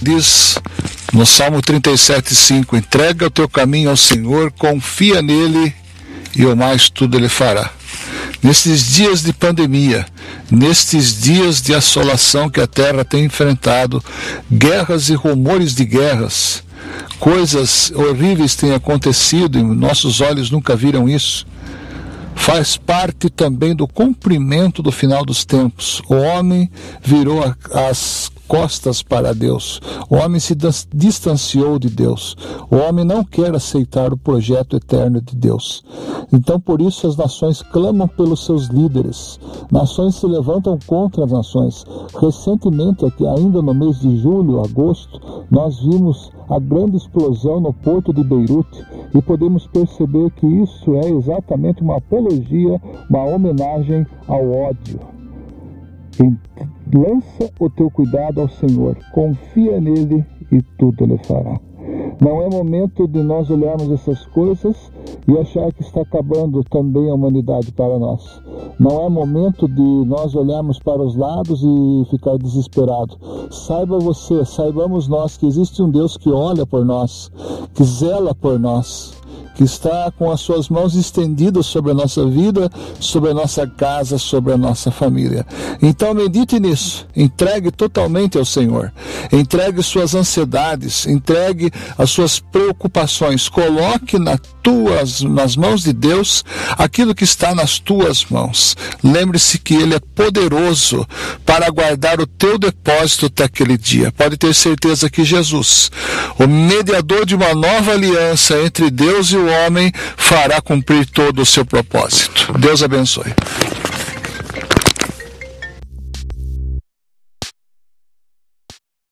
Diz no Salmo 37,5: Entrega o teu caminho ao Senhor, confia nele e o mais tudo ele fará. Nestes dias de pandemia, nestes dias de assolação que a terra tem enfrentado, guerras e rumores de guerras, coisas horríveis têm acontecido e nossos olhos nunca viram isso. Faz parte também do cumprimento do final dos tempos. O homem virou as costas para Deus. O homem se distanciou de Deus. O homem não quer aceitar o projeto eterno de Deus. Então, por isso, as nações clamam pelos seus líderes. Nações se levantam contra as nações. Recentemente, aqui, ainda no mês de julho, agosto, nós vimos a grande explosão no porto de Beirute e podemos perceber que isso é exatamente uma apologia, uma homenagem ao ódio. Lança o teu cuidado ao Senhor, confia nele e tudo lhe fará. Não é momento de nós olharmos essas coisas e achar que está acabando também a humanidade para nós. Não é momento de nós olharmos para os lados e ficar desesperado. Saiba você, saibamos nós que existe um Deus que olha por nós, que zela por nós que está com as suas mãos estendidas sobre a nossa vida, sobre a nossa casa, sobre a nossa família. Então medite nisso, entregue totalmente ao Senhor, entregue suas ansiedades, entregue as suas preocupações, coloque na tuas, nas mãos de Deus aquilo que está nas tuas mãos. Lembre-se que Ele é poderoso para guardar o teu depósito até aquele dia. Pode ter certeza que Jesus, o mediador de uma nova aliança entre Deus e o homem fará cumprir todo o seu propósito. Deus abençoe.